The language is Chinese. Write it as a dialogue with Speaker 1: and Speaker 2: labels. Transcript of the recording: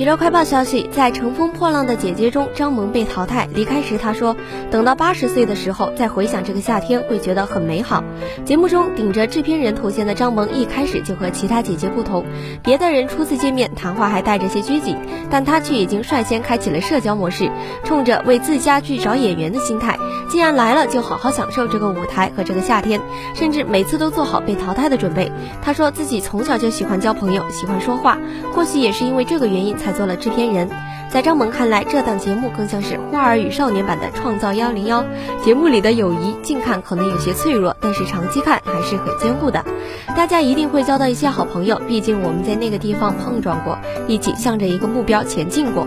Speaker 1: 娱乐快报消息，在《乘风破浪的姐姐》中，张萌被淘汰。离开时，她说：“等到八十岁的时候再回想这个夏天，会觉得很美好。”节目中顶着制片人头衔的张萌一开始就和其他姐姐不同，别的人初次见面谈话还带着些拘谨，但她却已经率先开启了社交模式，冲着为自家剧找演员的心态，既然来了，就好好享受这个舞台和这个夏天，甚至每次都做好被淘汰的准备。她说自己从小就喜欢交朋友，喜欢说话，或许也是因为这个原因才。做了制片人，在张萌看来，这档节目更像是《花儿与少年》版的《创造幺零幺》。节目里的友谊，近看可能有些脆弱，但是长期看还是很坚固的。大家一定会交到一些好朋友，毕竟我们在那个地方碰撞过，一起向着一个目标前进过。